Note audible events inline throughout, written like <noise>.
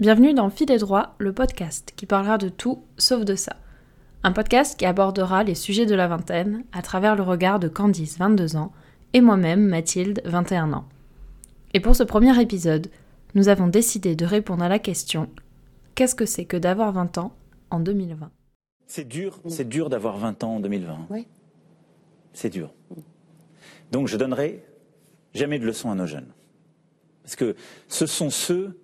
Bienvenue dans Fil et Droit, le podcast qui parlera de tout sauf de ça. Un podcast qui abordera les sujets de la vingtaine à travers le regard de Candice, 22 ans, et moi-même, Mathilde, 21 ans. Et pour ce premier épisode, nous avons décidé de répondre à la question Qu'est-ce que c'est que d'avoir 20 ans en 2020 C'est dur, c'est dur d'avoir 20 ans en 2020. Oui. C'est dur. Donc je donnerai jamais de leçons à nos jeunes. Parce que ce sont ceux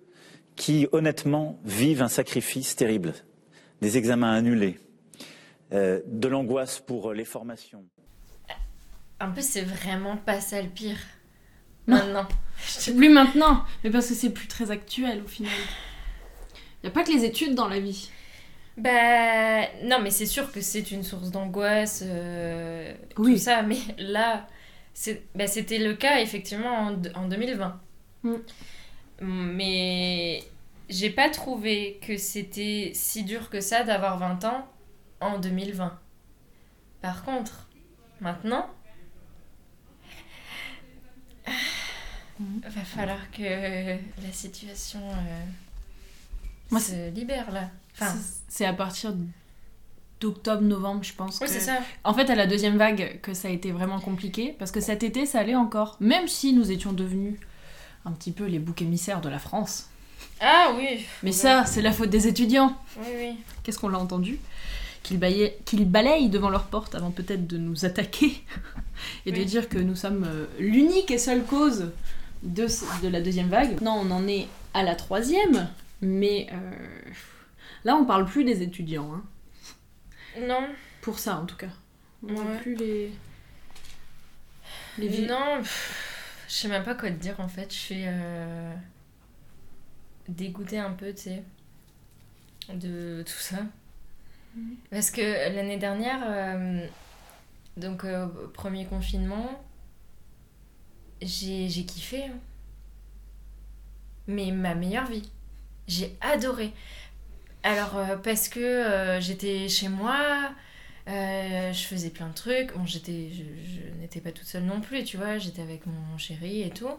qui, honnêtement, vivent un sacrifice terrible. Des examens annulés, euh, de l'angoisse pour les formations. En plus, c'est vraiment pas ça le pire. Non. Maintenant. <laughs> Plus maintenant, mais parce que c'est plus très actuel au final. Il n'y a pas que les études dans la vie. Bah, non, mais c'est sûr que c'est une source d'angoisse, euh, Oui. tout ça, mais là, bah, c'était le cas effectivement en, en 2020. Mm. Mais j'ai pas trouvé que c'était si dur que ça d'avoir 20 ans en 2020. Par contre, maintenant, va falloir que la situation euh, Moi, se libère là. Enfin, C'est- C'est à partir d'octobre-novembre, je pense. oui, que- c'est ça. En fait, à la deuxième vague, que ça a été vraiment compliqué, parce que cet été, ça allait encore. Même si nous étions devenus un petit peu les boucs émissaires de la France. Ah oui. Mais ça, c'est la faute des étudiants. Oui, oui. Qu'est-ce qu'on l'a entendu Qu'ils balayent, devant leur porte avant peut-être de nous attaquer <laughs> et de dire que nous sommes euh, l'unique et seule cause de, la deuxième vague. Non, on en est à la troisième, mais euh, là, on parle plus des étudiants. hein. Non. Pour ça, en tout cas. On Ouais. plus les... les. Non. pff, Je sais même pas quoi te dire en fait. Je suis euh, dégoûtée un peu, tu sais, de tout ça. Mhm. Parce que l'année dernière, euh, donc euh, premier confinement, j'ai kiffé. hein. Mais ma meilleure vie. J'ai adoré. Alors, euh, parce que j'étais chez moi, euh, je faisais plein de trucs. Bon, j'étais, je, n'étais pas toute seule non plus, tu vois, j'étais avec mon chéri et tout.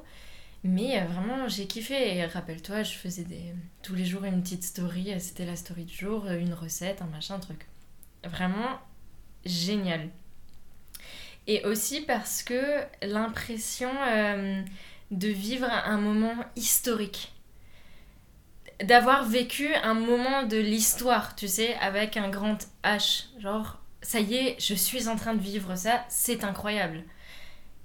Mais euh, vraiment, j'ai kiffé. Et rappelle-toi, je faisais des, tous les jours une petite story. euh, C'était la story du jour, une recette, un machin, un truc. Vraiment génial. Et aussi parce que l'impression de vivre un moment historique. D'avoir vécu un moment de l'histoire, tu sais, avec un grand H. Genre, ça y est, je suis en train de vivre ça, c'est incroyable.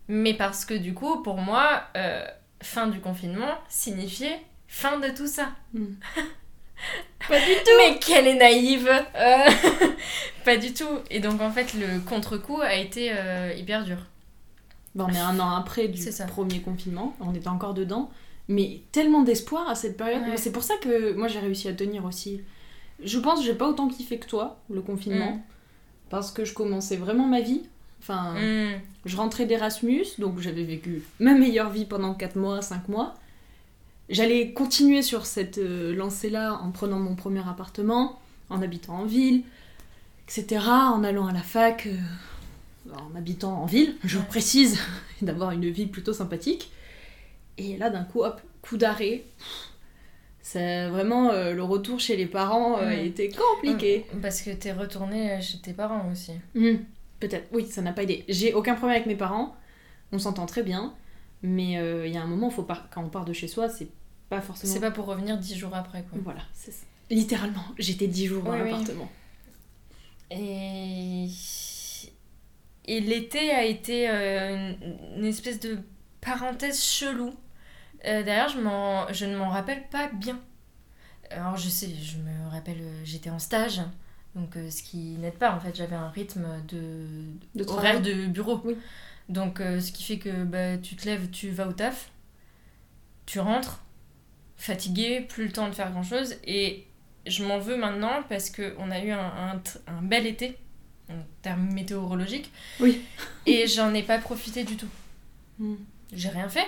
Mais parce que du coup, pour moi, euh, fin du confinement signifiait fin de tout ça. Hmm. <laughs> Pas du tout Mais quelle est naïve Euh, <laughs> Pas du tout Et donc en fait, le contre-coup a été euh, hyper dur. Bon, on est un an après du premier confinement, on était encore dedans, mais tellement d'espoir à cette période. Ouais. Mais C'est pour ça que moi j'ai réussi à tenir aussi. Je pense que j'ai pas autant kiffé que toi, le confinement, Mm. Parce que je commençais vraiment ma vie. Enfin, Hmm. je rentrais d'Erasmus, donc j'avais vécu ma meilleure vie pendant 4 mois, 5 mois. J'allais continuer sur cette euh, lancée-là en prenant mon premier appartement, en habitant en ville, etc., en allant à la fac, euh, en habitant en ville, je Ouais. précise, <laughs> d'avoir une vie plutôt sympathique. Et là, d'un coup, hop, coup d'arrêt. C'est vraiment euh, le retour chez les parents euh, Mm. était compliqué. Parce que t'es retournée chez tes parents aussi. Hmm, Peut-être, oui, ça n'a pas aidé. J'ai aucun problème avec mes parents, on s'entend très bien, mais euh, il y a un moment, faut quand on part de chez soi, c'est pas forcément. C'est pas pour revenir dix jours après, quoi. Voilà, c'est ça. Littéralement, <laughs> j'étais 10 jours dans Oui, oui. l'appartement. Et, et l'été a été une, une espèce de parenthèse chelou. Euh, D'ailleurs, je, je ne m'en rappelle pas bien. Alors, je sais, je me rappelle, euh, j'étais en stage, donc euh, ce qui n'aide pas en fait. J'avais un rythme de, De horaire de bureau. Oui. Donc, euh, ce qui fait que bah, tu te lèves, tu vas au taf, tu rentres, fatigué, plus le temps de faire grand chose. Et je m'en veux maintenant parce qu'on a eu un, un bel été, en termes météorologiques, Oui. et j'en ai pas profité du tout. Hmm. J'ai rien fait.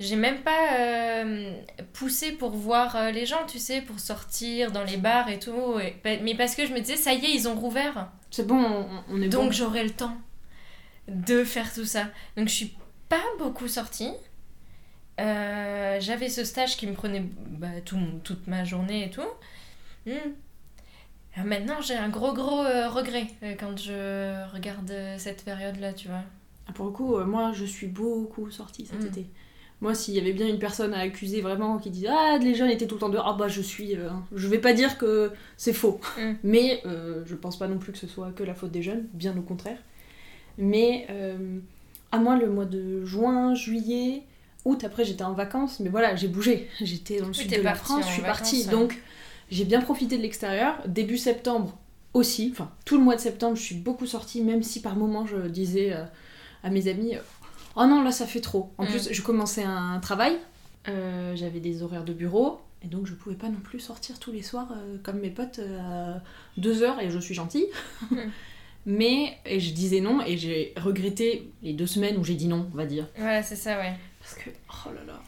J'ai même pas euh, poussé pour voir euh, les gens, tu sais, pour sortir dans les bars et tout. et- mais parce que je me disais, ça y est, ils ont rouvert. C'est bon, on, on est Donc bon. j'aurai le temps de faire tout ça. Donc je suis pas beaucoup sortie. Euh, j'avais ce stage qui me prenait bah, tout, toute ma journée et tout. Hmm. Alors maintenant, j'ai un gros, gros regret quand je regarde cette période-là, tu vois. Ah, Pour le coup, moi, je suis beaucoup sortie cet Mm. été. Moi, s'il y avait bien une personne à accuser vraiment qui disait Ah, les jeunes étaient tout le temps dehors, ah bah je suis. euh, je vais pas dire que c'est faux. Mm. <laughs> Mais euh, je pense pas non plus que ce soit que la faute des jeunes, bien au contraire. Mais euh, à moi, le mois de juin, juillet, août, après j'étais en vacances, mais voilà, j'ai bougé. <laughs> J'étais dans le Oui, sud de la France, je suis vacances, partie. Donc j'ai bien profité de l'extérieur. Début septembre aussi, enfin tout le mois de septembre, je suis beaucoup sortie, même si par moments je disais euh, à mes amis Oh non, là ça fait trop. En Mm. plus, je commençais un travail, euh, j'avais des horaires de bureau, et donc je pouvais pas non plus sortir tous les soirs euh, comme mes potes euh, à 2 heures, et je suis gentille. Mm. <laughs> Mais et je disais non, et j'ai regretté les deux semaines où j'ai dit non, on va dire. Voilà, c'est ça, ouais. Parce que, oh là là.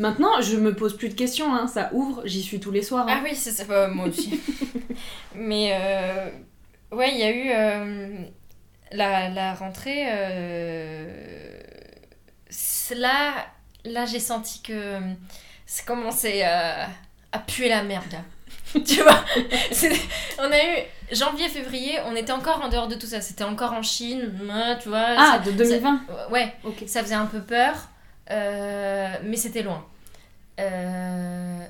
Maintenant, je me pose plus de questions, hein, ça ouvre, j'y suis tous les soirs. hein. Ah oui, c'est ça, bah, moi aussi. <laughs> Mais euh, ouais, il y a eu euh, la, la rentrée. euh, là, là j'ai senti que ça commençait à, à puer la merde. là. <laughs> tu vois? On a eu janvier, février, on était encore en dehors de tout ça. C'était encore en Chine, hein, tu vois? Ah, ça- de 2020 ça- ouais, Ok. ça faisait un peu peur, euh, mais c'était loin. Euh,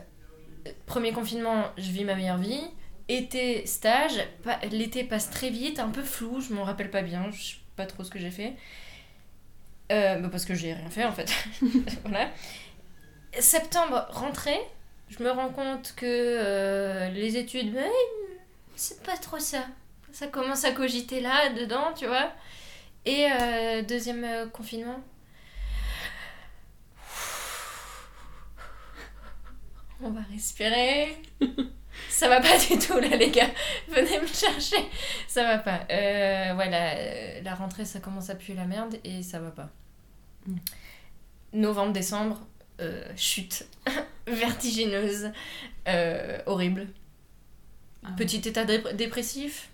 premier confinement, je vis ma meilleure vie. Été, stage, l'été passe très vite, un peu flou, je m'en rappelle pas bien, je sais pas trop ce que j'ai fait. Euh, bah parce que j'ai rien fait en fait. <laughs> voilà. Septembre, rentrée, je me rends compte que euh, les études, mais c'est pas trop ça. Ça commence à cogiter là, dedans, tu vois. Et euh, deuxième confinement. On va respirer. <laughs> Ça va pas <laughs> du tout là les gars. Venez me chercher. Ça va pas. Euh, voilà, euh, la rentrée ça commence à puer la merde et ça va pas. Mm. Novembre, décembre, euh, chute <laughs> vertigineuse, euh, horrible. Ah. Petit état dé- dépressif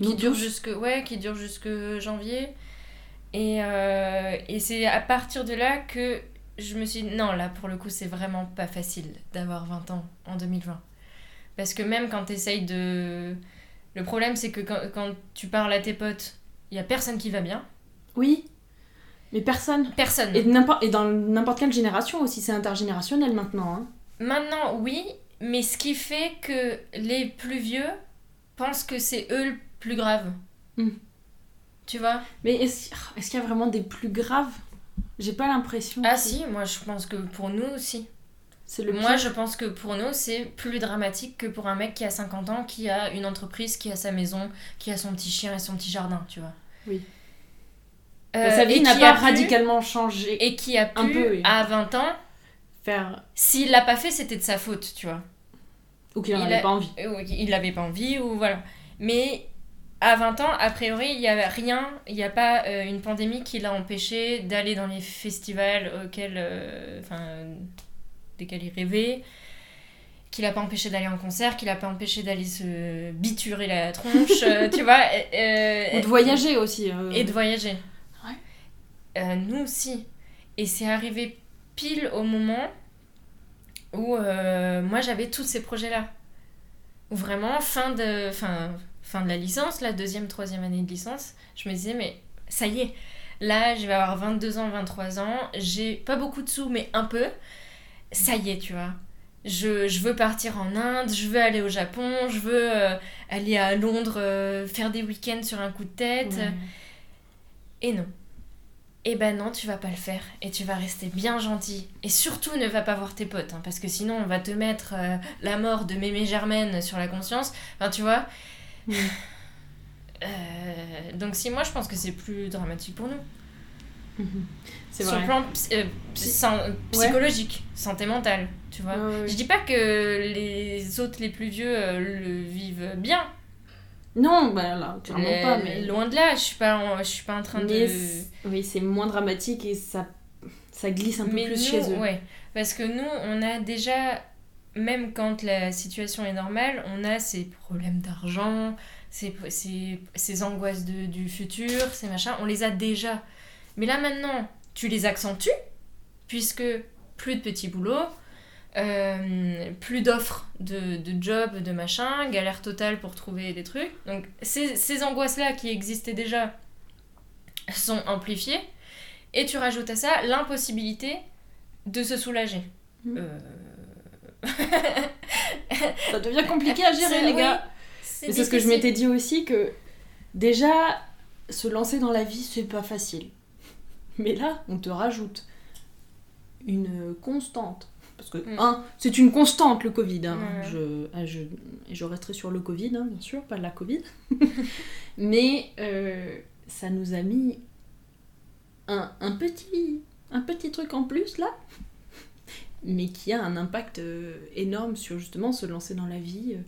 qui dure jusque ouais qui dure jusque janvier et, et c'est à partir de là que je me suis dit, non là pour le coup c'est vraiment pas facile d'avoir 20 ans en 2020 parce que même quand tu essayes de le problème c'est que quand, quand tu parles à tes potes il y a personne qui va bien Oui, mais personne. personne Et, et dans n'importe quelle génération aussi, c'est intergénérationnel maintenant. hein. Maintenant, oui, mais ce qui fait que les plus vieux pensent que c'est eux le plus grave. Mm. Tu vois? Mais est-ce est-ce qu'il y a vraiment des plus graves? J'ai pas l'impression. Ah que si, moi je pense que pour nous aussi. C'est le Moi pire. je pense que pour nous c'est plus dramatique que pour un mec qui a 50 ans, qui a une entreprise, qui a sa maison, qui a son petit chien et son petit jardin, tu vois. Oui. Euh, sa vie n'a pas a pu- radicalement changé. Et qui a pu, Un peu, oui. à 20 ans, Faire. s'il l'a pas fait, c'était de sa faute, tu vois. Ou qu'il en Il avait a- pas envie. Il n'avait pas envie ou voilà. Mais à 20 ans, a priori, il n'y avait rien, il n'y a pas euh, une pandémie qui l'a empêché d'aller dans les festivals auxquels, euh, enfin, desquels il rêvait, qui l'a pas empêché d'aller en concert, qui l'a pas empêché d'aller se biturer la tronche, <laughs> euh, tu vois. euh, Ou de voyager aussi. euh. et de voyager. Ouais. Euh, nous aussi. Et c'est arrivé pile au moment où euh, moi j'avais tous ces projets-là. Où vraiment, fin de, fin, fin de la licence, la deuxième, troisième année de licence, je me disais, mais ça y est, là je vais avoir 22 ans, 23 ans, j'ai pas beaucoup de sous, mais un peu. Ça y est, tu vois. Je, je veux partir en Inde, je veux aller au Japon, je veux euh, aller à Londres, euh, faire des week-ends sur un coup de tête. Ouais. Et non. Eh ben non, tu vas pas le faire. Et tu vas rester bien gentil. Et surtout, ne va pas voir tes potes. hein, parce que sinon, on va te mettre euh, la mort de Mémé Germaine sur la conscience. Enfin, tu vois. Donc, si moi, je pense que c'est plus dramatique pour nous. C'est Sur le plan euh, psychologique, santé mentale, tu vois. Ouais, ouais, ouais. Je dis pas que les autres, les plus vieux, euh, le vivent bien. Non, bah là, clairement Euh, pas. Mais, Loin de là, je suis pas, en- je suis pas en train mais de. oui, c'est moins dramatique et ça, ça glisse un peu Mais plus nous, chez eux. ouais. Parce que nous, on a déjà, même quand la situation est normale, on a ces problèmes d'argent, ces, ces, ces angoisses de- du futur, ces machins, on les a déjà. Mais là maintenant, tu les accentues, puisque plus de petits boulots, euh, plus d'offres de, de jobs, de machin, galère totale pour trouver des trucs. Donc ces, ces angoisses-là qui existaient déjà sont amplifiées. Et tu rajoutes à ça l'impossibilité de se soulager. Mm. Euh, Ça devient compliqué à gérer, les oui, gars. Et c'est ce que je m'étais dit aussi que déjà se lancer dans la vie c'est pas facile. Mais là, on te rajoute une constante. Parce que, Mm. un, c'est une constante le Covid. hein. Je, ah, je, resterai sur le Covid, hein, bien sûr, pas la Covid. <laughs> Mais euh, ça nous a mis un, un petit, un petit truc en plus là. Mais qui a un impact euh, énorme sur justement se lancer dans la vie. euh,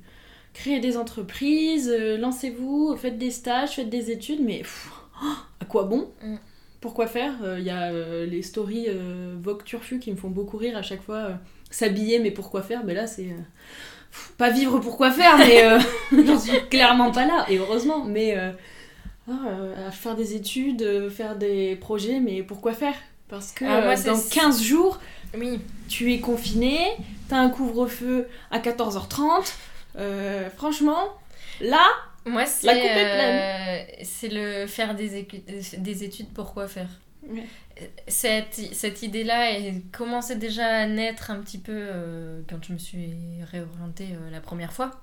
créer des entreprises, lancez-vous, faites des stages, faites des études, mais pff, oh, à quoi bon? Mm. Pourquoi faire Il y a euh, les stories euh, Vogue Turfu qui me font beaucoup rire à chaque fois. euh, S'habiller, mais pourquoi faire? Mais là, c'est. euh, pas vivre pourquoi faire, mais euh, <laughs> <laughs> j'en suis clairement pas là, et heureusement. Mais euh, euh, à faire des études, euh, faire des projets, mais pourquoi faire? Parce que Ah, moi, euh, dans 15 jours, Oui, tu es confiné, t'as un couvre-feu à 14h30. euh, franchement, là, moi c'est La coupe est euh, c'est le faire des, écu- des études pourquoi faire? Ouais. Cette, cette idée-là commençait déjà à naître un petit peu euh, quand je me suis réorientée euh, la première fois.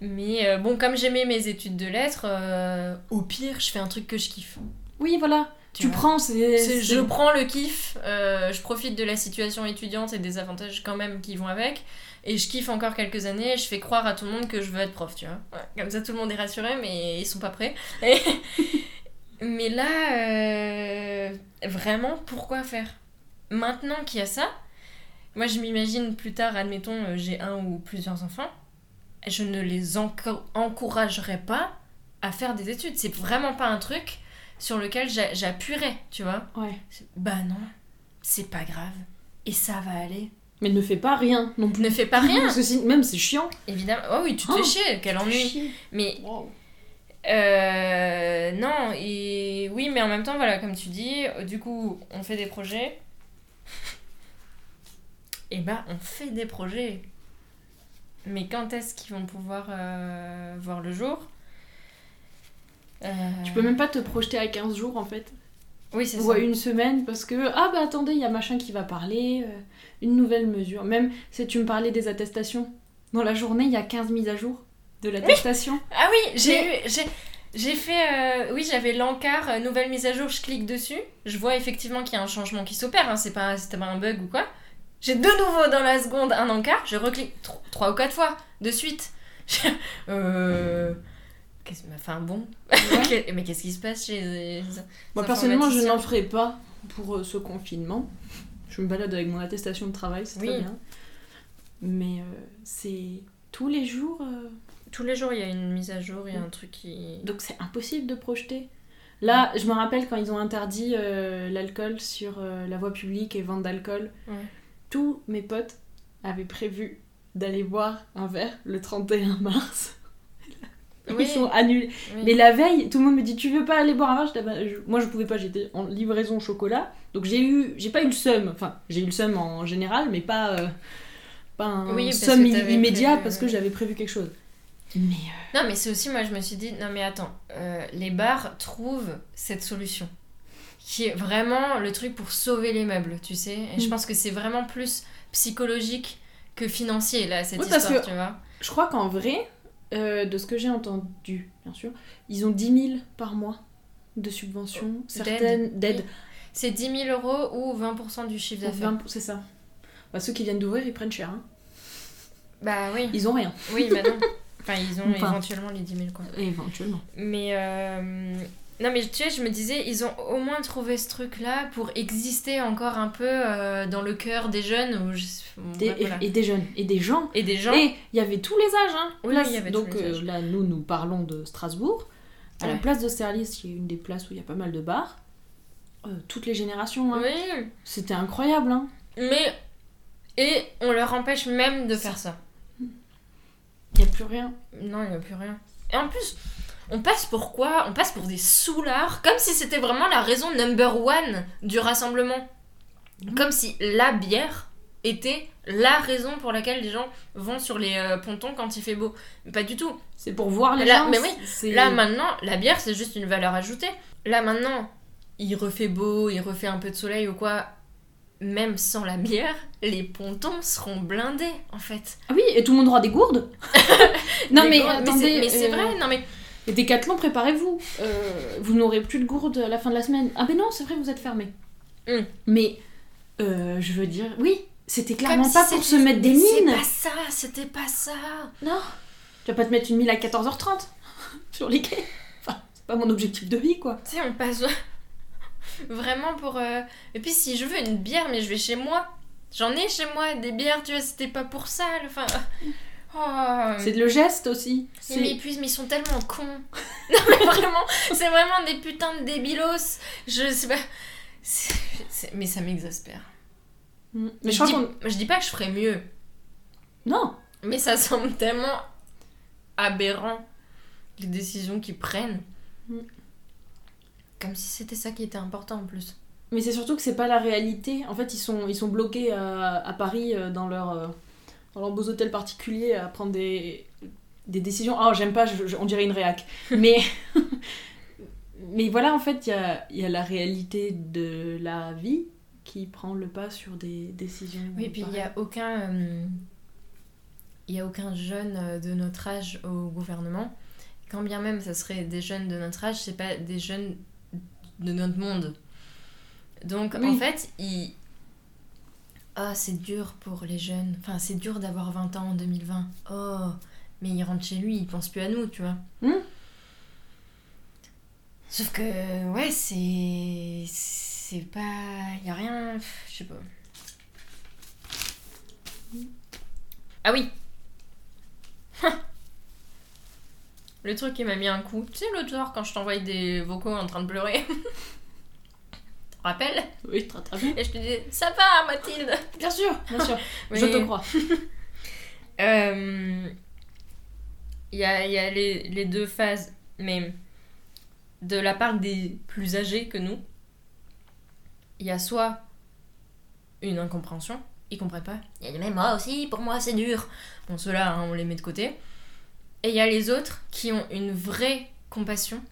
Mais bon, comme j'aimais mes études de lettres, euh, au pire, je fais un truc que je kiffe. oui, voilà, tu, prends, c'est. Je prends le kiff, euh, je profite de la situation étudiante et des avantages quand même qui vont avec, et je kiffe encore quelques années, et je fais croire à tout le monde que je veux être prof, tu vois. Ouais, comme ça tout le monde est rassuré, mais ils sont pas prêts. <laughs> Et- <laughs> mais là, euh, vraiment, pourquoi faire? Maintenant qu'il y a ça, moi je m'imagine plus tard, admettons, euh, j'ai un ou plusieurs enfants, je ne les enco- encouragerai pas à faire des études. C'est vraiment pas un truc sur lequel j'a- j'appuierais, tu vois. Ouais. Bah non, c'est pas grave. Et ça va aller. Mais ne fais pas rien non plus. Ne fais pas rien, Parce que si- même c'est chiant. évidemment. Oh oui, tu te Oh, fais chier, quel ennui. Chier. Mais Wow. euh, non, et oui, mais en même temps, voilà, comme tu dis, du coup, on fait des projets. Et bah, on fait des projets. Mais quand est-ce qu'ils vont pouvoir euh, voir le jour? Euh, Tu peux même pas te projeter à 15 jours en fait. Oui, c'est Ou ça. une semaine parce que ah bah attendez, il y a machin qui va parler, euh, une nouvelle mesure. Même si tu me parlais des attestations, dans la journée il y a 15 mises à jour de l'attestation. <laughs> Ah oui, j'ai eu. J'ai... J'ai fait, euh, oui, j'avais l'encart, euh, nouvelle mise à jour, je clique dessus, je vois effectivement qu'il y a un changement qui s'opère, hein, c'est pas, c'était pas un bug ou quoi. J'ai de nouveau dans la seconde un encart, je reclique tro- trois ou quatre fois de suite. <laughs> euh... qu'est-ce- Enfin bon, <laughs> mais qu'est-ce qui se passe chez les Moi personnellement je n'en ferai pas pour euh, ce confinement. Je me balade avec mon attestation de travail, c'est Oui. très bien. Mais euh, c'est tous les jours, euh, Tous les jours, il y a une mise à jour, il y a un truc qui... donc c'est impossible de projeter. Là, je me rappelle quand ils ont interdit l'alcool sur la voie publique et vente d'alcool, Ouais. tous mes potes avaient prévu d'aller boire un verre le 31 mars. Oui, Ils sont annulés. oui. Mais la veille, tout le monde me dit Tu veux pas aller boire un verre bah, je- Moi, je pouvais pas, j'étais en livraison chocolat. Donc, j'ai eu, j'ai pas eu le seum. Enfin, j'ai eu le seum en général, mais pas, euh, pas un Oui, seum immédiat prévu, parce que j'avais prévu quelque chose. Mais euh, Non, mais c'est aussi, moi, je me suis dit, non, mais attends, euh, les bars trouvent cette solution. Qui est vraiment le truc pour sauver les meubles, tu sais? Et je Mm. pense que c'est vraiment plus psychologique que financier, là, cette Oui, parce histoire, que- tu vois? je crois qu'en vrai, euh, de ce que j'ai entendu, bien sûr, ils ont 10 000 par mois de subventions, D'aide. certaines d'aides. C'est 10 000 euros ou 20% du chiffre d'affaires. 20 C'est ça. Bah, ceux qui viennent d'ouvrir, ils prennent cher. hein. Bah oui, Ils ont rien, oui, bah non. <laughs> Enfin, ils ont Enfin. éventuellement les 10 000, quoi. éventuellement. Mais euh, non, mais tu sais, je me disais, ils ont au moins trouvé ce truc-là pour exister encore un peu euh, dans le cœur des jeunes. Ou je- bon, Des- voilà. et, et des jeunes, et des gens Et des gens. Et il y avait tous les âges. Hein. Oui, Place- oui, il y avait tous donc les euh, âges. là, nous, nous parlons de Strasbourg. À la place d'Austerlitz, qui est une des places où il y a pas mal de bars. Euh, toutes les générations. hein. Oui, C'était incroyable. Hein. mais. Et on leur empêche même de faire ça. Il n'y a plus rien. Non, il n'y a plus rien. Et en plus, on passe pour quoi? On passe pour des soulards, comme si c'était vraiment la raison number one du rassemblement. Comme si la bière était la raison pour laquelle les gens vont sur les euh, pontons quand il fait beau. Mais pas du tout. C'est pour voir les Là- gens. mais oui, Là maintenant, la bière c'est juste une valeur ajoutée. Là maintenant, il refait beau, il refait un peu de soleil ou quoi. Même sans la bière, les pontons seront blindés en fait. Ah oui, et tout le monde aura des gourdes <laughs> Non Des mais attendez, mais c'est euh, vrai, non mais Et Décathlon, préparez-vous. Euh, vous n'aurez plus de gourde à la fin de la semaine. Ah mais non, c'est vrai, vous êtes fermé. Hum. Mais euh, je veux dire, oui, c'était clairement Comme pas si pour se c'était- mettre des mines. C'est pas ça, c'était pas ça. Non, tu vas pas te mettre une mine à 14h30 <laughs> sur les quais. Enfin, c'est pas mon objectif de vie quoi. Tu sais, on passe <laughs> vraiment pour. euh, Et puis si je veux une bière, mais je vais chez moi. J'en ai chez moi des bières, tu vois, c'était pas pour ça. Enfin. Oh. C'est le geste aussi. Ils m'épuisent, mais ils sont tellement cons. <laughs> non, mais vraiment, c'est vraiment des putains de débilos. Je sais pas. Mais ça m'exaspère. Mm. Mais je je, crois dis... je dis pas que je ferais mieux, Non, mais ça semble tellement aberrant les décisions qu'ils prennent. Mm. Comme si c'était ça qui était important en plus. mais c'est surtout que c'est pas la réalité. En fait, ils sont, ils sont bloqués à, à Paris euh, dans leur, euh, dans leurs beaux hôtels particuliers à prendre des, des décisions. Oh, j'aime pas, je- je- on dirait une réac. <laughs> Mais, <laughs> mais voilà, en fait, il y a, y a la réalité de la vie qui prend le pas sur des décisions. Oui, puis il n'y a aucun. euh, Il a aucun jeune euh, de notre âge au gouvernement. Quand bien même ça serait des jeunes de notre âge, c'est pas des jeunes de notre monde. Donc Oui. en fait, il. Ah, c'est dur pour les jeunes. Enfin, c'est dur d'avoir 20 ans en 2020. Oh, mais il rentre chez lui, il pense plus à nous, tu vois. Hmm. Sauf que, ouais, c'est. C'est pas. Y a rien. Je sais pas. Ah oui Le truc qui m'a mis un coup. Tu sais, l'autre soir, quand je t'envoyais des vocaux en train de pleurer. <laughs> rappelles Oui, très très bien. Et je te disais, ça va, Mathilde Bien sûr, bien sûr. Oui. <laughs> Je te crois. <laughs> Euh, Il y a, il y a les, les deux phases, mais de la part des plus âgés que nous, il y a soit une incompréhension, ils comprennent pas. Il y a mais moi aussi, pour moi c'est dur. Bon, ceux-là, hein, on les met de côté. Et il y a les autres qui ont une vraie compassion,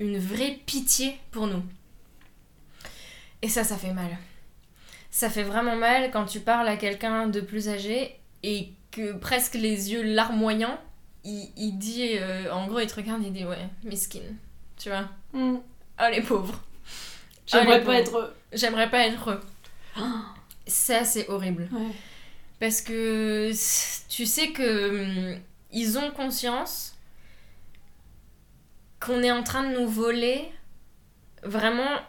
une vraie pitié pour nous. Et ça, ça fait mal. Ça fait vraiment mal quand tu parles à quelqu'un de plus âgé et que presque les yeux larmoyants, il, il dit, euh, en gros, il te regarde et il dit, ouais, mesquine, tu vois. Hmm. Oh les pauvres. J'aimerais Allez, pas être. J'aimerais pas être eux. Ça, c'est horrible. Ouais. Parce que tu sais que hum, ils ont conscience qu'on est en train de nous voler vraiment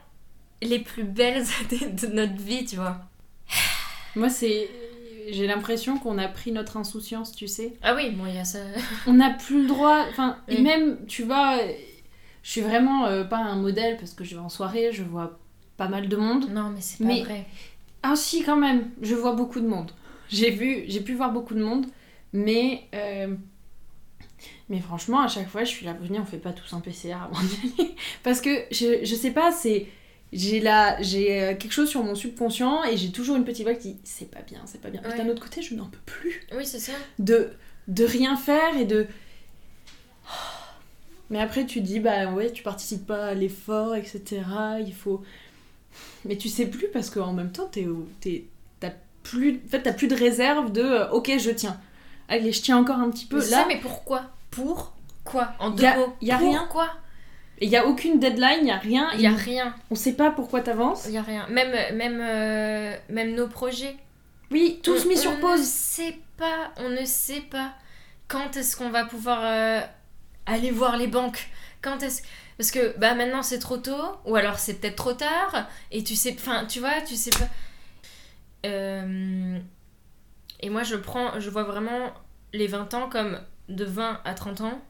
les plus belles <laughs> années de notre vie, tu vois. Moi, c'est. J'ai l'impression qu'on a pris notre insouciance, tu sais. Ah oui, bon, il y a ça. On n'a plus le droit. Enfin, et même, tu vois, je suis vraiment euh, pas un modèle parce que je vais en soirée, je vois pas mal de monde. Non, mais c'est pas Mais- vrai. Ah, si, quand même, je vois beaucoup de monde. J'ai vu, j'ai pu voir beaucoup de monde, mais. euh, Mais franchement, à chaque fois, je suis là, venez, on fait pas tous un PCR avant d'y aller. <laughs> Parce que je, je sais pas, c'est. J'ai la, j'ai euh, quelque chose sur mon subconscient et j'ai toujours une petite voix qui dit c'est pas bien, c'est pas bien. Et Ouais. d'un autre côté, je n'en peux plus. Oui, c'est ça. de, de rien faire et de. Mais après, tu dis, bah ouais, tu participes pas à l'effort, etc. Il faut. Mais tu sais plus parce qu'en même temps, t'es, t'as plus, en fait, t'as plus de réserve de euh, ok, je tiens. Allez, je tiens encore un petit peu. Mais Là, ça, mais pourquoi? Pour quoi? En deux Y a- mots. y a rien. Pourquoi? Il y a aucune deadline, il y a rien. Il y a rien. On sait pas pourquoi t'avances. Il y a rien. Même, même, euh, même nos projets. Oui, tous On- mis sur On ne pause. sait pas, on ne sait pas quand est-ce qu'on va pouvoir euh, aller voir les banques. Quand est-ce parce que bah maintenant c'est trop tôt ou alors c'est peut-être trop tard et tu sais enfin tu vois tu sais pas Euh, et moi je prends je vois vraiment les 20 ans comme de 20 à 30 ans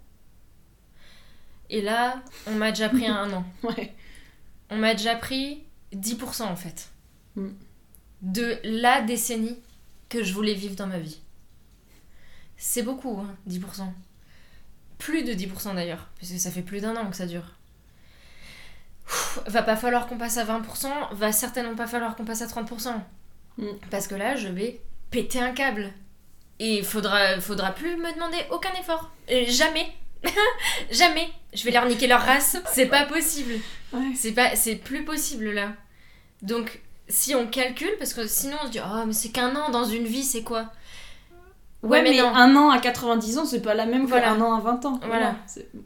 et là on m'a déjà pris un an <laughs> Ouais. on m'a déjà pris 10% en fait. Mm. De la décennie que je voulais vivre dans ma vie. C'est beaucoup, hein, 10%. Plus de 10% d'ailleurs, parce que ça fait plus d'un an que ça dure. Va pas falloir qu'on passe à 20%, va certainement pas falloir qu'on passe à 30%. Mm. Parce que là, je vais péter un câble. Et il faudra, faudra plus me demander aucun effort. Et jamais. <laughs> jamais. Je vais leur niquer leur race. C'est pas possible. Ouais. C'est pas, c'est plus possible là. Donc, si on calcule, parce que sinon on se dit, oh, mais c'est qu'un an dans une vie, c'est quoi? Ouais, mais, non. un an à 90 ans, c'est pas la même Voilà. qu'un an à 20 ans. Voilà.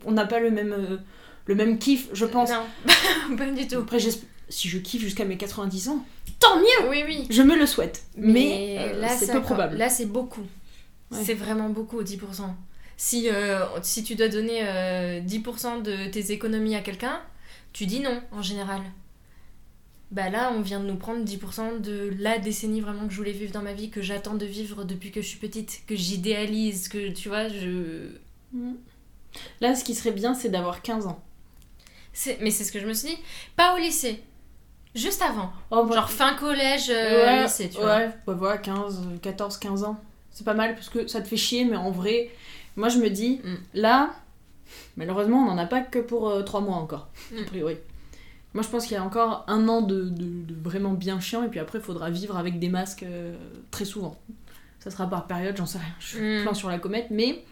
On n'a pas le même, euh, le même kiff, je pense. Non, <laughs> pas du tout. Après, si je kiffe jusqu'à mes 90 ans, tant mieux Oui, oui. Je me le souhaite. Mais, Mais, euh, là, c'est peu probable. Là, c'est beaucoup. Ouais. C'est vraiment beaucoup, 10%. Si, euh, si tu dois donner euh, 10% de tes économies à quelqu'un, tu dis non, en général. Bah là, on vient de nous prendre 10% de la décennie vraiment que je voulais vivre dans ma vie, que j'attends de vivre depuis que je suis petite, que j'idéalise, que tu vois, je... Mm. Là, ce qui serait bien, c'est d'avoir 15 ans. c'est- Mais c'est ce que je me suis dit. Pas au lycée. Juste avant. Oh, bah, Genre fin collège, euh, ouais, lycée, tu vois. ouais, bah voilà, 15, euh, 14, 15 ans. C'est pas mal parce que ça te fait chier, mais en vrai, moi je me dis, Mm. là, malheureusement, on n'en a pas que pour 3 mois encore, Mm. a priori. Moi je pense qu'il y a encore un an de, de- de vraiment bien chiant, et puis après, il faudra vivre avec des masques euh, très souvent. Ça sera par période, j'en sais rien, je suis Mm. plein sur la comète, mais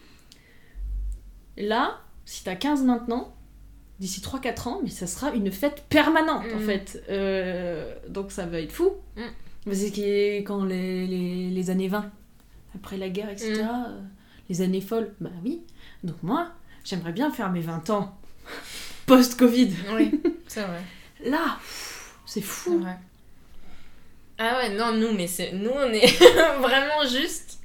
là, si t'as 15 maintenant, d'ici 3-4 ans, mais ça sera une fête permanente en fait. Euh, donc ça va être fou. C'est qui est quand les, les, les années 20, après la guerre, etc., Mm. Euh, les années folles, bah oui. Donc moi, j'aimerais bien faire mes 20 ans <laughs> post-Covid. Oui, <laughs> c'est vrai. Là, c'est fou. vrai. Ah ouais, non, nous, mais c'est nous, on est <laughs> vraiment juste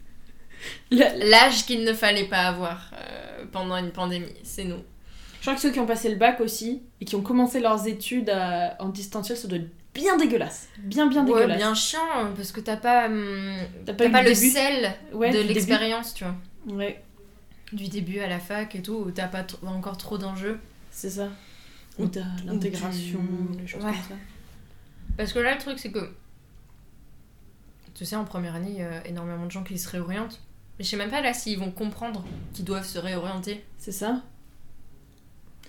l'âge qu'il ne fallait pas avoir euh, pendant une pandémie. C'est nous. Je crois que ceux qui ont passé le bac aussi, et qui ont commencé leurs études à- en distanciel, ça doit être bien dégueulasse. Bien, bien Ouais, dégueulasse. bien chiant, parce que t'as pas, hum, T'as eu pas, le début sel Ouais, de l'expérience, tu vois. Ouais, Du début à la fac et tout, où t'as pas encore trop d'enjeux. c'est ça. Ou t'as l'intégration, tu- les choses Ouais. comme ça. Parce que là, le truc, c'est que. Tu sais, en première année, il y a énormément de gens qui se réorientent. Mais je sais même pas là s'ils vont comprendre qu'ils doivent se réorienter. C'est ça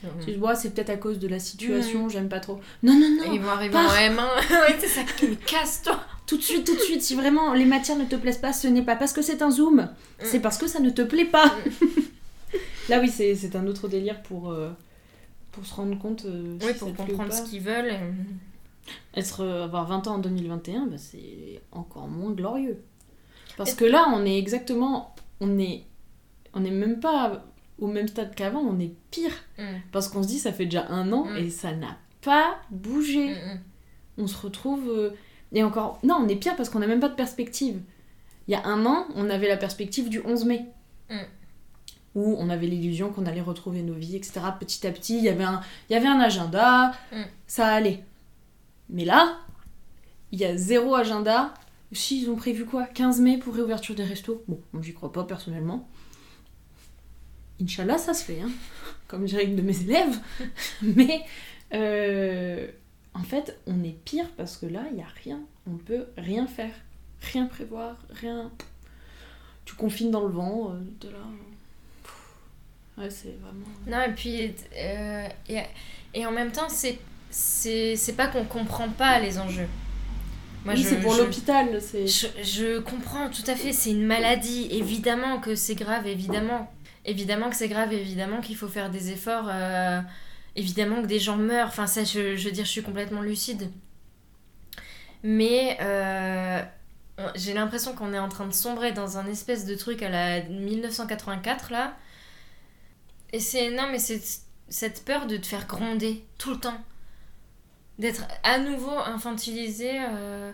Hum. Tu vois, c'est peut-être à cause de la situation, j'aime pas trop. Non, non, Et non ils vont arriver en M1. <laughs> ouais, c'est ça qui me casse, toi. Tout de suite, tout de suite, si vraiment les matières ne te plaisent pas, ce n'est pas parce que c'est un zoom, c'est parce que ça ne te plaît pas. <laughs> Là, oui, c'est un autre délire pour, euh, pour se rendre compte. euh, Oui, pour comprendre ce qu'ils veulent. et- Être, euh, avoir 20 ans en 2021, bah, c'est encore moins glorieux. Parce que là, on est exactement. On est, on est même pas au même stade qu'avant, on est pire. Mm. Parce qu'on se dit, ça fait déjà un an Mm. et ça n'a pas bougé. Mm, mm. On se retrouve. Et encore. Non, on est pire parce qu'on n'a même pas de perspective. Il y a un an, on avait la perspective du 11 mai. Mm. Où on avait l'illusion qu'on allait retrouver nos vies, etc. Petit à petit, il y avait un, il y avait un agenda, Mm. ça allait. Mais là, il y a zéro agenda. Si, ils ont prévu quoi? 15 mai pour réouverture des restos? Bon, moi j'y crois pas personnellement. Inch'Allah, ça se fait, hein. comme dirait une de mes élèves. <laughs> Mais euh, en fait, on est pire parce que là, il n'y a rien. On peut rien faire. Rien prévoir, rien. Tu confines dans le vent, euh, de là. Ouais, c'est vraiment. Non, et puis. euh, et, et en même temps, c'est. C'est c'est pas qu'on comprend pas les enjeux. Moi, oui, je- c'est pour je- l'hôpital, c'est. Je, je comprends tout à fait, c'est une maladie. Évidemment que c'est grave, évidemment. Évidemment que c'est grave, évidemment qu'il faut faire des efforts. euh, évidemment que des gens meurent. Enfin, ça, je, je veux dire, je suis complètement lucide. Mais euh, j'ai l'impression qu'on est en train de sombrer dans un espèce de truc à la 1984, là. Et c'est. Non, mais c'est cette peur de te faire gronder tout le temps. D'être à nouveau infantilisé. euh,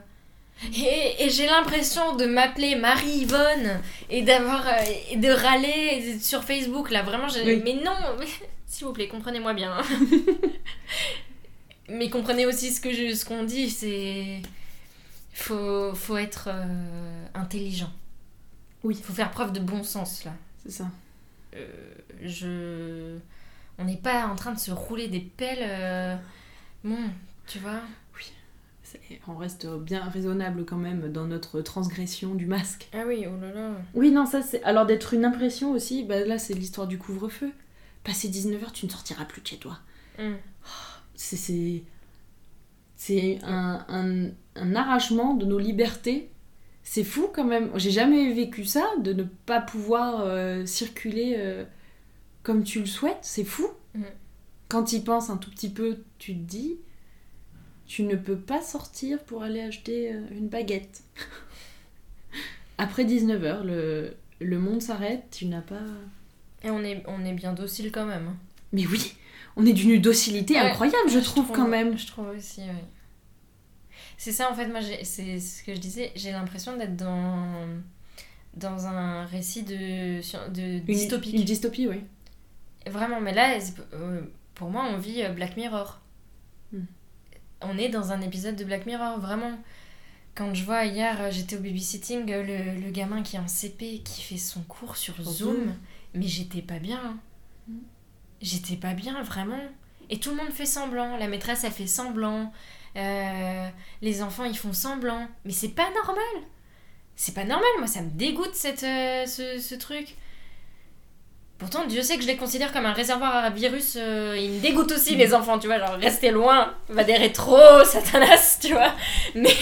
et, et j'ai l'impression de m'appeler Marie-Yvonne et d'avoir euh, et de râler sur Facebook là vraiment j'ai- Oui. mais non mais- s'il vous plaît comprenez-moi bien <laughs> mais comprenez aussi ce que je, ce qu'on dit c'est faut faut être euh, intelligent Oui. faut faire preuve de bon sens là C'est ça. Euh, je on n'est pas en train de se rouler des pelles euh, bon tu vois C'est- On reste bien raisonnable quand même dans notre transgression du masque. ah oui oh là là Oui, non, ça c'est. Alors d'être une impression aussi, bah là c'est l'histoire du couvre-feu. Passé 19h, tu ne sortiras plus de chez toi. Mm. C'est. c'est- C'est un, un, un arrachement de nos libertés. C'est fou quand même. J'ai jamais vécu ça, de ne pas pouvoir euh, circuler euh, comme tu le souhaites. C'est fou. Mm. Quand tu y penses un tout petit peu, tu te dis, tu ne peux pas sortir pour aller acheter euh, une baguette. <laughs> Après 19h, le, le monde s'arrête, tu n'as pas... Et on est, on est bien docile quand même. Mais oui, on est d'une docilité Ouais, incroyable, je, trouve, quand même. Je trouve aussi, oui. C'est ça, en fait, moi, c'est ce que je disais, j'ai l'impression d'être dans, dans un récit de, de Une, dystopique. une dystopie, oui. Vraiment, mais là, euh, pour moi, on vit euh, Black Mirror. Hmm. On est dans un épisode de Black Mirror, vraiment. Quand je vois hier, euh, j'étais au babysitting, le, le gamin qui est en CP, qui fait son cours sur Sur Zoom, Zoom. Mais j'étais pas bien. J'étais pas bien, vraiment. Et tout le monde fait semblant. La maîtresse, elle fait semblant. Euh, les enfants, ils font semblant. Mais c'est pas normal. C'est pas normal, moi, ça me dégoûte cette, euh, ce, truc. Pourtant, Dieu sait que je les considère comme un réservoir à virus. euh, ils me dégoûtent aussi, les enfants, tu vois. Genre, restez loin, va des rétro, Satanas, tu vois. Mais,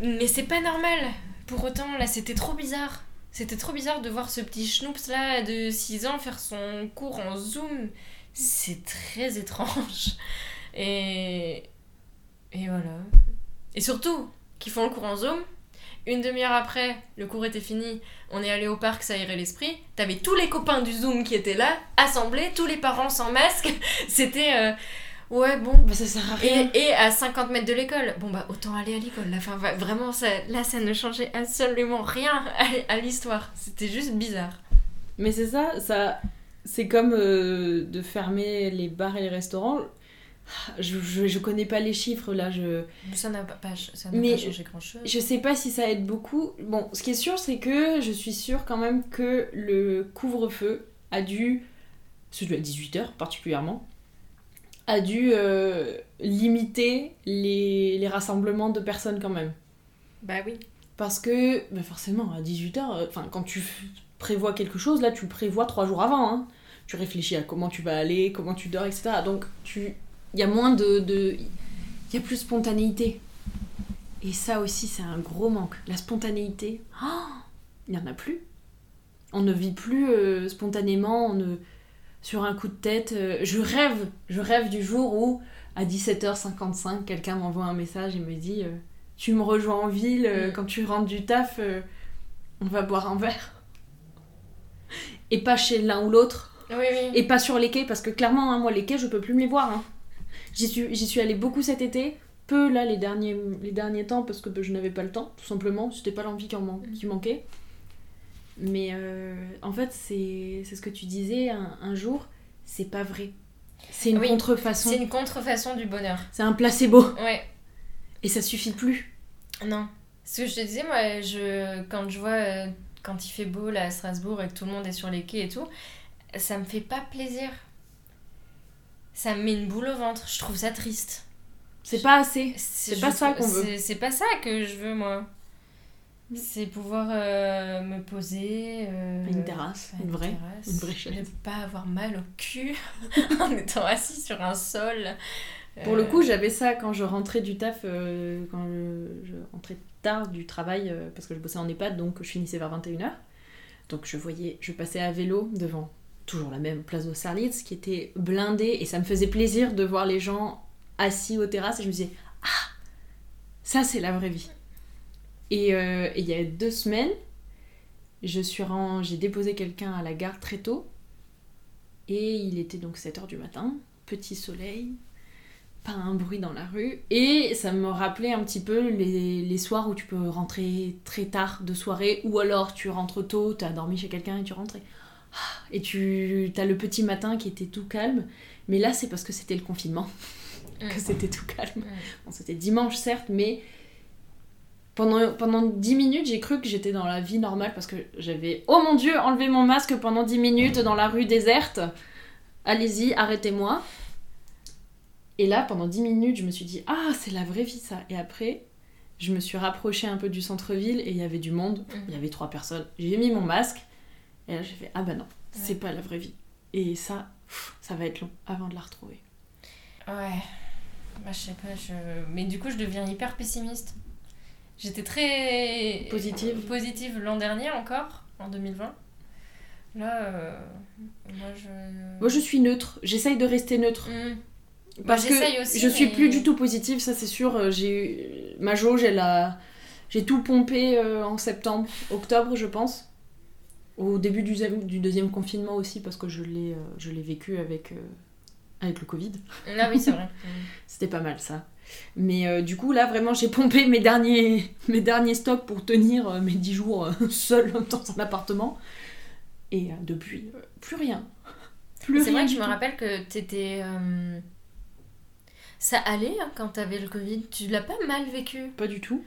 mais c'est pas normal. Pour autant, là, c'était trop bizarre. C'était trop bizarre de voir ce petit schnoops là de 6 ans faire son cours en Zoom. C'est très étrange. <laughs> Et. Et voilà. Et surtout, qu'ils font le cours en Zoom. Une demi-heure après, le cours était fini, on est allé au parc s'aérer l'esprit. T'avais tous les copains du Zoom qui étaient là, assemblés, tous les parents sans masque. <laughs> C'était. euh, Ouais, bon. Bah, ça sert à rien. Et, et à 50 mètres de l'école. Bon, bah, autant aller à l'école. Là, Enfin, vraiment, ça, là, ça ne changeait absolument rien à, à l'histoire. C'était juste bizarre. Mais c'est ça, ça c'est comme euh, de fermer les bars et les restaurants. Je, je, je connais pas les chiffres là, je, Ça n'a pas, pas- ça n'a Mais pas changé grand-chose. je sais pas si ça aide beaucoup. Bon, ce qui est sûr, c'est que je suis sûre quand même que le couvre-feu a dû, celui à 18h particulièrement, a dû euh, limiter les, les rassemblements de personnes quand même. Bah oui. Parce que, bah forcément, à 18h, enfin, quand tu prévois quelque chose, là, tu le prévois trois jours avant. hein. Tu réfléchis à comment tu vas aller, comment tu dors, etc. Donc, tu... il y a moins de... de- Il y a plus de spontanéité. Et ça aussi, c'est un gros manque. La spontanéité, oh, il n'y en a plus. On ne vit plus euh, spontanément, on ne... sur un coup de tête. euh, je rêve, je rêve du jour où, à 17h55, quelqu'un m'envoie un message et me dit... euh, tu me rejoins en ville, euh, Mm. quand tu rentres du taf, euh, on va boire un verre. Et pas chez l'un ou l'autre. Oui, oui. Et pas sur les quais, parce que clairement, hein, moi, les quais, je peux plus me les voir. hein. J'y suis, j'y suis allée beaucoup cet été, peu là les derniers, les derniers temps, parce que bah, je n'avais pas le temps, tout simplement. C'était pas l'envie qui, en man- qui manquait. Mais euh, en fait, c'est ce que tu disais un, un jour, c'est pas vrai. C'est une Oui, contrefaçon. C'est une contrefaçon du bonheur. C'est un placebo. Ouais. Et ça suffit plus. Non. Ce que je te disais, moi, je, quand je vois, euh, quand il fait beau là à Strasbourg et que tout le monde est sur les quais et tout, ça me fait pas plaisir. Ça me met une boule au ventre. Je trouve ça triste. C'est pas assez. C'est pas ça qu'on veut. C'est pas ça que je veux, moi. C'est pouvoir euh, me poser. euh, Une terrasse, une vraie, terrasse, une vraie chaise. Ne pas avoir mal au cul <laughs> en étant assis sur un sol. Pour le Euh, coup, j'avais ça quand je rentrais du taf, euh, quand je, je rentrais tard du travail, euh, parce que je bossais en EHPAD, donc je finissais vers 21h. Donc je voyais, je passais à vélo devant toujours la même place d'Austerlitz, qui était blindée, et ça me faisait plaisir de voir les gens assis aux terrasses, et je me disais, ah, ça c'est la vraie vie. Et euh, et il y a deux semaines, je suis ren- j'ai déposé quelqu'un à la gare très tôt, et il était donc 7h du matin, petit soleil, pas un bruit dans la rue. Et ça me rappelait un petit peu les, les soirs où tu peux rentrer très tard de soirée, ou alors tu rentres tôt, tu as dormi chez quelqu'un et tu rentres. Et, ah, et tu as le petit matin qui était tout calme. Mais là, c'est parce que c'était le confinement <laughs> que c'était tout calme. Bon, c'était dimanche, certes, mais pendant, pendant 10 minutes, j'ai cru que j'étais dans la vie normale parce que j'avais, oh mon dieu, enlevé mon masque pendant 10 minutes dans la rue déserte. Allez-y, arrêtez-moi. Et là, pendant 10 minutes, je me suis dit, ah, c'est la vraie vie ça. Et après, je me suis rapprochée un peu du centre-ville et il y avait du monde. Mhm. Il y avait trois personnes. J'ai mis mon masque et là, j'ai fait, ah bah non, c'est Ouais. pas la vraie vie. Et ça, ça va être long avant de la retrouver. Ouais. Bah, je sais pas, je... mais du coup, je deviens hyper pessimiste. J'étais très Positive. positive l'an dernier encore, en 2020. Là, euh, moi je. Moi, je suis neutre. J'essaye de rester neutre. Parce Bah, que j'essaye aussi, je suis mais- plus du tout positive, ça c'est sûr. Euh, J'ai ma jauge, elle a, j'ai tout pompé euh, en septembre, octobre, je pense. Au début du, deuxième- du deuxième confinement aussi, parce que je l'ai, euh, je l'ai vécu avec, avec le Covid. Ah oui, c'est vrai. <laughs> C'était pas mal ça. Mais euh, du coup, là, vraiment, j'ai pompé mes derniers, <laughs> mes derniers stocks pour tenir euh, mes 10 jours euh, <laughs> seule dans un appartement. Et euh, depuis, plus rien. Plus C'est vrai que je me rappelle que t'étais. Ça allait hein, quand t'avais le Covid. Tu l'as pas mal vécu. Pas du tout.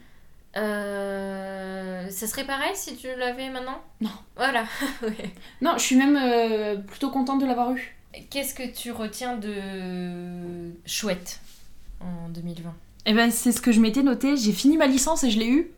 Ça serait pareil si tu l'avais maintenant? Non. Voilà. <laughs> Ouais. Non, je suis même plutôt contente de l'avoir eu. Qu'est-ce que tu retiens de chouette? En 2020 Eh ben, c'est ce que je m'étais noté. J'ai fini ma licence et je l'ai eu.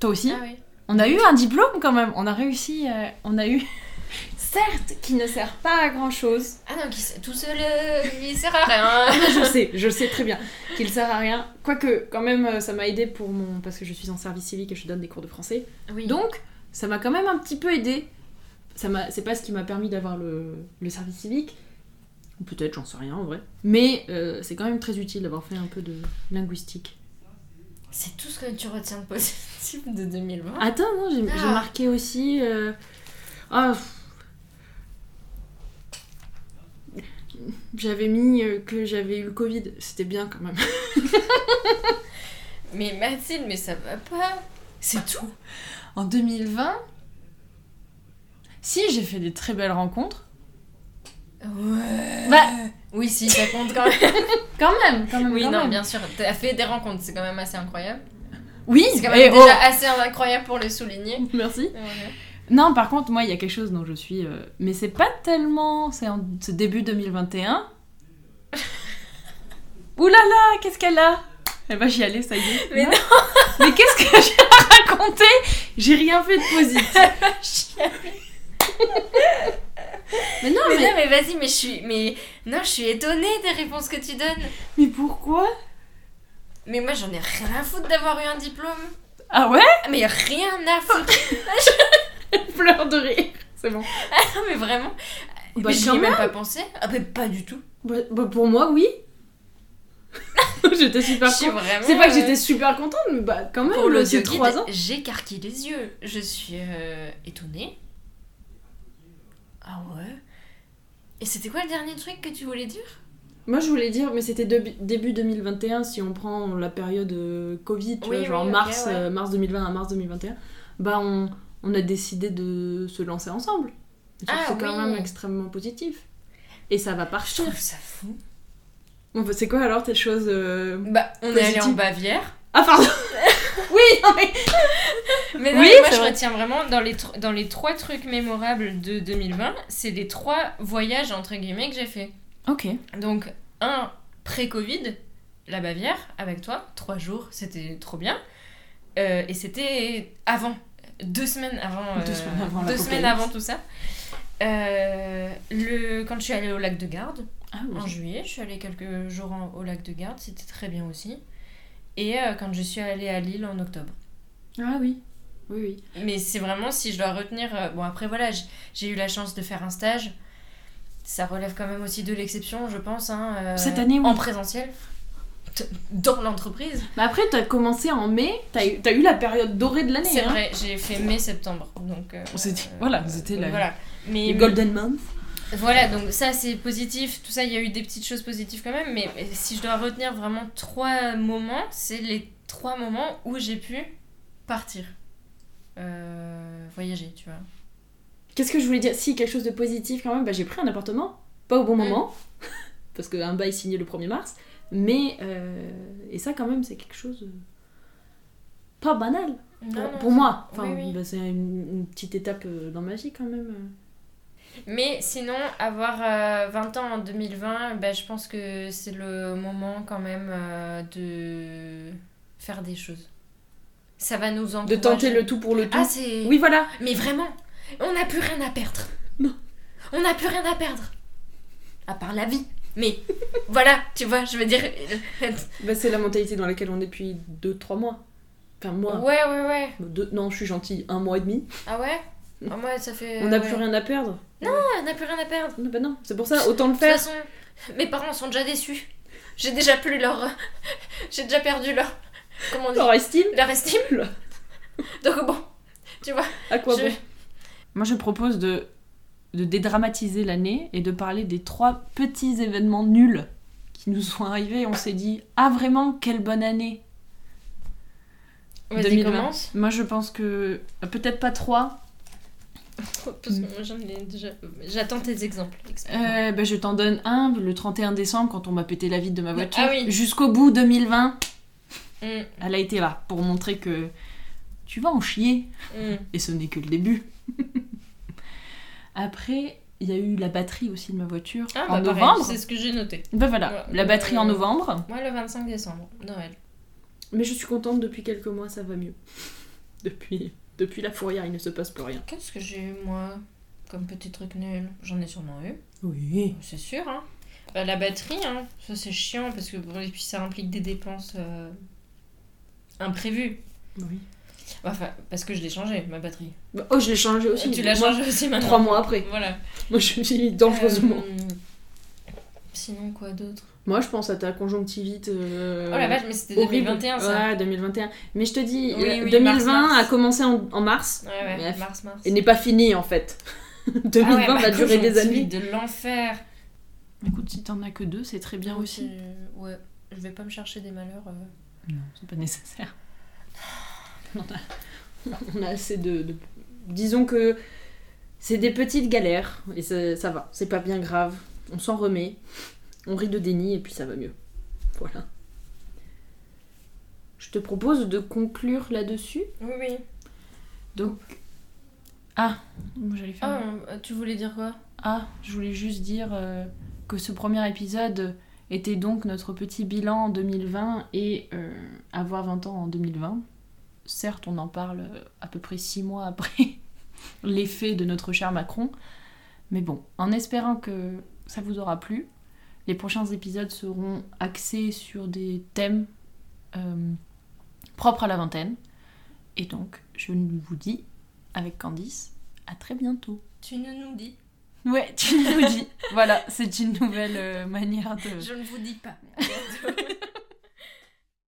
Toi aussi Ah oui. On a eu un diplôme quand même. On a réussi. euh, on a eu. <laughs> Certes, qui ne sert pas à grand chose. Ah non, qui tout seul, euh, il sert à rien. je sais, je sais très bien qu'il sert à rien. Quoique, quand même, euh, ça m'a aidé pour mon. Parce que je suis en service civique et je donne des cours de français. Oui. Donc, ça m'a quand même un petit peu aidé. C'est pas ce qui m'a permis d'avoir le, le service civique. Peut-être, j'en sais rien en vrai. Mais euh, c'est quand même très utile d'avoir fait un peu de linguistique. c'est tout ce que tu retiens de positif de 2020. Attends, non, j'ai, Ah. marqué aussi. euh, ah. J'avais mis euh, que j'avais eu le Covid. C'était bien quand même. <laughs> Mais Mathilde, mais ça va pas. C'est tout. En 2020, si j'ai fait des très belles rencontres. Ouais. Bah. Oui, si, ça compte quand même. <laughs> Quand même, quand même. oui, quand non, même. bien sûr. T'as fait des rencontres, c'est quand même assez incroyable. Oui, C'est quand même oh, déjà assez incroyable pour le souligner. <laughs> Merci. Non, par contre, moi, il y a quelque chose dont je suis. euh, Mais c'est pas tellement. C'est en ce début 2021. <laughs> Ouh là là, qu'est-ce qu'elle a? Elle va chialer, ça y est. Mais non. Mais qu'est-ce que j'ai à raconter J'ai rien fait de positif. Mais non, Mais mais, non, mais vas-y, mais je suis. Mais non, je suis étonnée des réponses que tu donnes. mais pourquoi? Mais moi, j'en ai rien à foutre d'avoir eu un diplôme. Ah ouais? Mais rien à foutre. <laughs> Pleure de rire. C'est bon. non, mais vraiment. Bah, mais j'y ai même pas pensé. Ah, mais pas du tout. Bah, bah, pour moi, oui. <laughs> j'étais super Je suis contente. vraiment. C'est pas que euh, j'étais super contente, mais bah quand même, Pour le le c'est guide, 3 ans. j'écarquille les yeux. Je suis euh, étonnée. Ah ouais Et c'était quoi le dernier truc que tu voulais dire? Moi, je voulais dire, mais c'était début 2021, si on prend la période euh, Covid, tu Oui, vois, genre oui, mars, ouais. euh, mars 2020 à mars 2021, bah on, on a décidé de se lancer ensemble. Ah, c'est quand même extrêmement positif. Et ça va Je partir. trouve ça fou. Bon, bah, c'est quoi alors tes choses euh, Bah, on est allé en. Bavière. Ah, pardon <laughs> <laughs> Oui, non, mais... <laughs> Mais non, Oui, mais moi je vrai. retiens vraiment dans les, dans les trois trucs mémorables de 2020, c'est les trois voyages entre guillemets que j'ai fait. Ok. Donc, un pré-Covid, la Bavière, avec toi, trois jours, c'était trop bien. Euh, et c'était avant, deux semaines avant, Deux euh, semaines avant deux semaines avant tout ça. Euh, le, quand je suis allée au lac de Garde, Ah en juillet, je suis allée quelques jours en- au lac de Garde, c'était très bien aussi. Et euh, quand je suis allée à Lille en octobre. Ah oui. Oui, oui. Mais c'est vraiment si je dois retenir. euh, Bon, après, voilà, j'ai eu la chance de faire un stage. Ça relève quand même aussi de l'exception, je pense. hein, euh, Cette année, oui. En présentiel. Dans l'entreprise. Mais après, t'as commencé en mai, t'as eu, t'as eu la période dorée de l'année. C'est hein. vrai, j'ai fait mai-septembre. Donc. euh, C'était- voilà, c'était donc la- Voilà. Mais Les Golden Month. Voilà, donc ça c'est positif. Tout ça, il y a eu des petites choses positives quand même. Mais mais si je dois retenir vraiment trois moments, c'est les trois moments où j'ai pu partir. Euh, voyager, tu vois. Qu'est-ce que je voulais dire? Si, quelque chose de positif quand même, bah, j'ai pris un appartement, pas au bon Mm. moment, <laughs> parce qu'un bail signé le 1er mars, mais. euh, et ça, quand même, c'est quelque chose. euh, pas banal pour, Non, non, pour moi. Enfin, oui. bah, c'est une, une petite étape dans ma vie quand même. Mais sinon, avoir euh, 20 ans en 2020, ben, je pense que c'est le moment quand même euh, de faire des choses. Ça va nous De encourager. tenter le tout pour le tout. Ah, c'est. oui, voilà. Mais vraiment, on n'a plus rien à perdre. Non. On n'a plus rien à perdre. À part la vie. Mais voilà, tu vois, je veux dire. <laughs> Bah, c'est la mentalité dans laquelle on est depuis 2-3 mois. Enfin, moi. Ouais, ouais, ouais. deux- non, je suis gentille, un mois et demi. Ah ouais? Ah, Moi, ça fait. on n'a ouais. plus rien à perdre. Ah, on n'a plus rien à perdre. Non, bah non, c'est pour ça, autant le De toute faire. façon, mes parents sont déjà déçus. J'ai déjà plus leur. <laughs> J'ai déjà perdu leur. Comment on dit Leur estime, Leur estime. Donc bon, tu vois. à quoi je- bon Moi, je propose de, de dédramatiser l'année et de parler des trois petits événements nuls qui nous sont arrivés. On s'est dit, ah vraiment, quelle bonne année Vas-y, 2020. commence. Moi, je pense que peut-être pas trois. <laughs> Parce que moi, j'en ai déjà. J'attends tes exemples. Euh, ben, je t'en donne un, le 31 décembre, quand on m'a pété la vitre de ma voiture. Ah oui. Jusqu'au bout 2020, Mm, elle a été là pour montrer que tu vas en chier. mm. Et ce n'est que le début. <laughs> Après, il y a eu la batterie aussi de ma voiture Ah, en bah, novembre. c'est ce que j'ai noté. Ben voilà, Ouais. la batterie en Euh, novembre. Moi, le 25 décembre, Noël. Mais je suis contente, depuis quelques mois, ça va mieux. <laughs> Depuis, depuis la fourrière, il ne se passe plus rien. Qu'est-ce que j'ai eu, moi, comme petit truc nul J'en ai sûrement eu, Oui. c'est sûr. Hein. Bah, la batterie, hein, ça c'est chiant parce que bon, et puis ça implique des dépenses euh, imprévues. Oui. Enfin, parce que je l'ai changé, ma batterie. Bah, oh, je l'ai changé aussi. tu l'as changé aussi maintenant. Trois mois après. Voilà. Moi, je me suis mis dangereusement. Euh, Sinon, quoi d'autre? Moi, je pense à ta conjonctivite. euh, Oh la vache, mais c'était horrible. 2021 ça. Ouais, 2021. Mais je te dis, Oui, euh, oui, 2020 mars, mars. a commencé en, en mars Ouais, ouais, Mais mars, mars. et n'est pas fini en fait. <laughs> 2020 Ah ouais, va durer des années. de l'enfer. Écoute, si t'en as que deux, c'est très bien aussi. C'est- Ouais, je vais pas me chercher des malheurs. euh. Non, c'est pas nécessaire. <laughs> On a assez de, de- Disons que c'est des petites galères et ça, ça va. C'est pas bien grave. On s'en remet. On rit de déni et puis ça va mieux. Voilà. Je te propose de conclure là-dessus. Oui, oui. Donc. Ah, j'allais faire. Ah, tu voulais dire quoi? Ah, je voulais juste dire euh, que ce premier épisode était donc notre petit bilan en 2020 et euh, avoir 20 ans en 2020. Certes, on en parle euh, à peu près 6 mois après <laughs> l'effet de notre cher Macron. Mais bon, en espérant que ça vous aura plu, les prochains épisodes seront axés sur des thèmes euh, propres à la vingtaine. Et donc, je vous dis, avec Candice, à très bientôt. Tu ne nous dis. Ouais, tu nous dis. voilà, c'est une nouvelle euh, manière de. Je ne vous dis pas. <laughs>